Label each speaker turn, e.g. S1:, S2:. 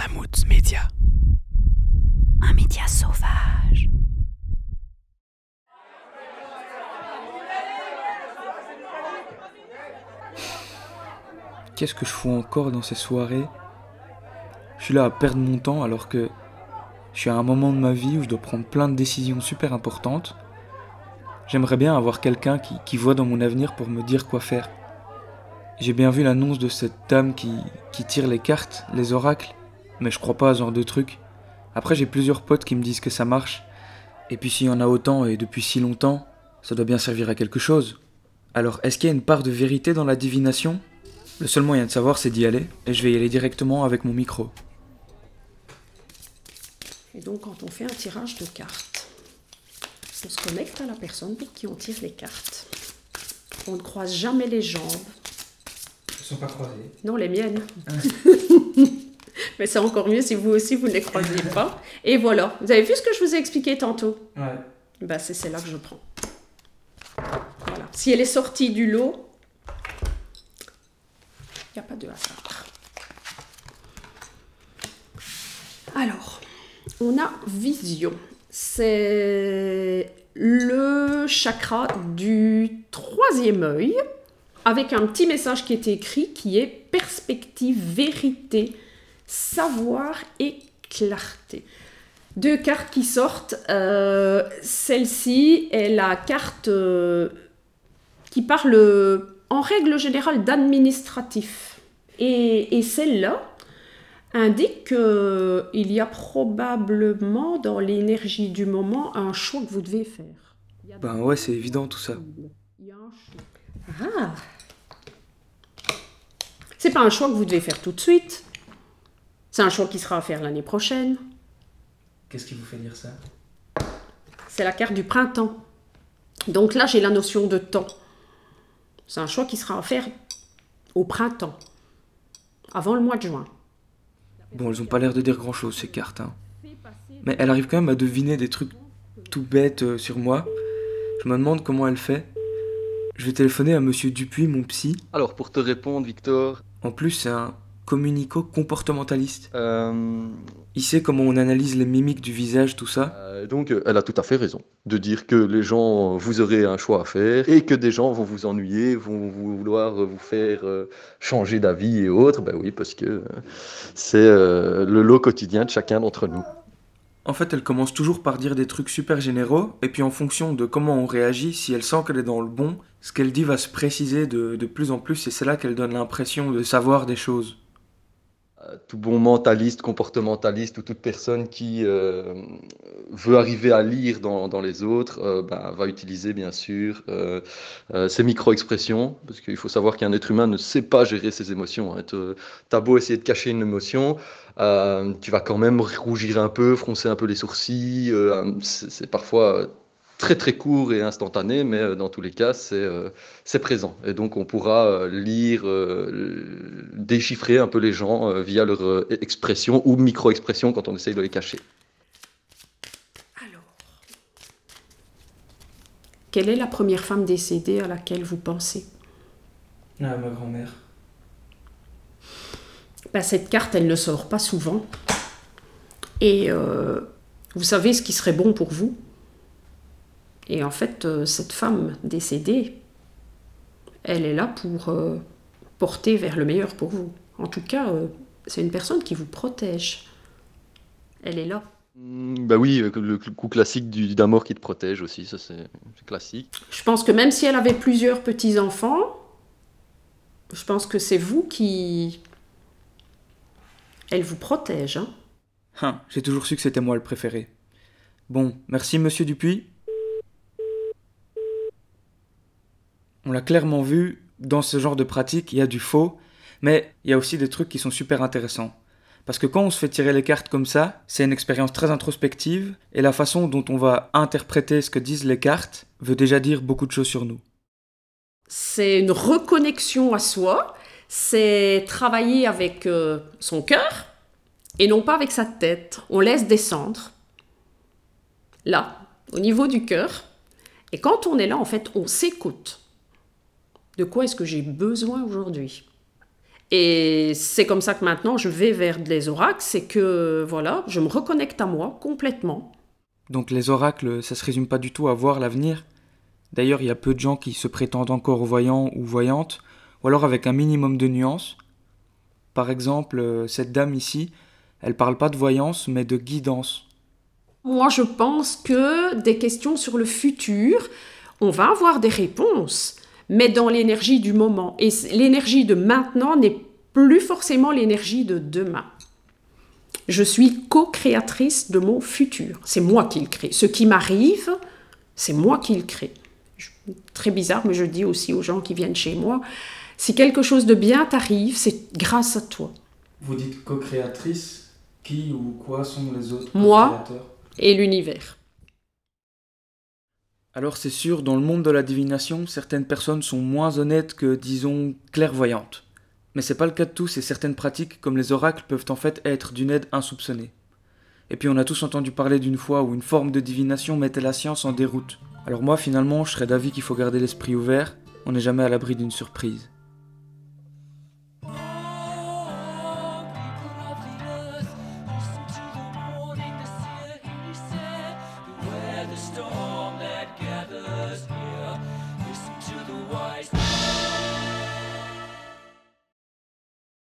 S1: Mammouth Média.
S2: Un média sauvage.
S3: Qu'est-ce que je fous encore dans ces soirées? Je suis là à perdre mon temps alors que je suis à un moment de ma vie où je dois prendre plein de décisions super importantes. J'aimerais bien avoir quelqu'un qui, qui voit dans mon avenir pour me dire quoi faire. J'ai bien vu l'annonce de cette dame qui, qui tire les cartes, les oracles, mais je crois pas à ce genre de truc. Après, j'ai plusieurs potes qui me disent que ça marche. Et puis s'il y en a autant et depuis si longtemps, ça doit bien servir à quelque chose. Alors, est-ce qu'il y a une part de vérité dans la divination? Le seul moyen de savoir, c'est d'y aller, et je vais y aller directement avec mon micro.
S4: Et donc, quand on fait un tirage de cartes, on se connecte à la personne pour qui on tire les cartes. On ne croise jamais les jambes.
S3: Elles sont pas croisées.
S4: Non, les miennes. Mais c'est encore mieux si vous aussi, vous ne les croisiez pas. Et voilà. Vous avez vu ce que je vous ai expliqué tantôt?
S3: Ouais.
S4: bah, C'est celle-là que je prends. Voilà. Si elle est sortie du lot, il n'y a pas de hasard. Alors, on a vision. C'est le chakra du troisième œil avec un petit message qui est écrit qui est perspective, vérité, savoir et clarté. Deux cartes qui sortent. Euh, Celle-ci est la carte euh, qui parle euh, en règle générale d'administratif. Et, et celle-là indique qu'il y a probablement dans l'énergie du moment un choix que vous devez faire.
S3: Ben ouais, c'est évident tout ça.
S4: Ah C'est pas un choix que vous devez faire tout de suite. C'est un choix qui sera à faire l'année prochaine.
S3: Qu'est-ce qui vous fait dire ça?
S4: C'est la carte du printemps. Donc là, j'ai la notion de temps. C'est un choix qui sera à faire au printemps, avant le mois de juin.
S3: Bon, elles ont pas l'air de dire grand-chose ces cartes, hein. Mais elle arrive quand même à deviner des trucs tout bêtes euh, sur moi. Je me demande comment elle fait. Je vais téléphoner à monsieur Dupuis, mon psy.
S5: Alors, pour te répondre, Victor,
S3: En plus, c'est un communico-comportementaliste.
S5: euh,
S3: Il sait comment on analyse les mimiques du visage, tout ça.
S5: euh, donc elle a tout à fait raison de dire que les gens, vous aurez un choix à faire et que des gens vont vous ennuyer, vont vouloir vous faire euh, changer d'avis et autres. Ben oui, parce que c'est le lot quotidien de chacun d'entre nous.
S3: En fait, elle commence toujours par dire des trucs super généraux, et puis en fonction de comment on réagit, si elle sent qu'elle est dans le bon, ce qu'elle dit va se préciser de, de plus en plus, et c'est là qu'elle donne l'impression de savoir des choses.
S5: Euh, Tout bon mentaliste, comportementaliste ou toute personne qui euh, veut arriver à lire dans, dans les autres euh, ben, va utiliser bien sûr ces micro-expressions, parce qu'il faut savoir qu'un être humain ne sait pas gérer ses émotions. Hein. T'as beau essayer de cacher une émotion, tu vas quand même rougir un peu, froncer un peu les sourcils. c'est parfois très très court et instantané, mais euh, dans tous les cas, c'est euh, c'est présent. Et donc, on pourra euh, lire, euh, déchiffrer un peu les gens euh, via leur euh, expression ou micro-expression quand on essaye de les cacher.
S4: Alors, quelle est la première femme décédée à laquelle vous pensez?
S3: Ah, ma grand-mère.
S4: Ben, Cette carte, elle ne sort pas souvent. Et euh, vous savez ce qui serait bon pour vous? Et en fait, euh, cette femme décédée, elle est là pour euh, porter vers le meilleur pour vous. En tout cas, euh, c'est une personne qui vous protège. Elle est là.
S5: Mm, Bah oui, le coup classique du d'un mort qui te protège aussi, ça c'est c'est classique.
S4: Je pense que même si elle avait plusieurs petits-enfants, je pense que c'est vous qui... Elle vous protège. Hein.
S3: Hein, j'ai toujours su que c'était moi le préféré. Bon, merci monsieur Dupuis. On l'a clairement vu, dans ce genre de pratique, il y a du faux, mais il y a aussi des trucs qui sont super intéressants. Parce que quand on se fait tirer les cartes comme ça, c'est une expérience très introspective, et la façon dont on va interpréter ce que disent les cartes veut déjà dire beaucoup de choses sur nous.
S4: C'est une reconnexion à soi, c'est travailler avec euh, son cœur et non pas avec sa tête. On laisse descendre, là, au niveau du cœur. Et quand on est là, en fait, on s'écoute. De quoi est-ce que j'ai besoin aujourd'hui? Et c'est comme ça que maintenant je vais vers les oracles, c'est que voilà, je me reconnecte à moi complètement.
S3: Donc les oracles, ça se résume pas du tout à voir l'avenir? D'ailleurs, il y a peu de gens qui se prétendent encore voyants ou voyantes, ou alors avec un minimum de nuances. Par exemple, cette dame ici, elle parle pas de voyance, mais de guidance.
S4: Moi, je pense que des questions sur le futur, on va avoir des réponses, mais dans l'énergie du moment. Et l'énergie de maintenant n'est plus forcément l'énergie de demain. Je suis co-créatrice de mon futur. C'est moi qui le crée. Ce qui m'arrive, c'est moi qui le crée. Très bizarre, mais je dis aussi aux gens qui viennent chez moi, si quelque chose de bien t'arrive, c'est grâce à toi.
S3: Vous dites co-créatrice, qui ou quoi sont les autres
S4: Moi et l'univers.
S3: Alors c'est sûr, dans le monde de la divination, certaines personnes sont moins honnêtes que, disons, clairvoyantes. Mais c'est pas le cas de tous et certaines pratiques, comme les oracles, peuvent en fait être d'une aide insoupçonnée. Et puis on a tous entendu parler d'une fois où une forme de divination mettait la science en déroute. Alors moi finalement, je serais d'avis qu'il faut garder l'esprit ouvert, on n'est jamais à l'abri d'une surprise.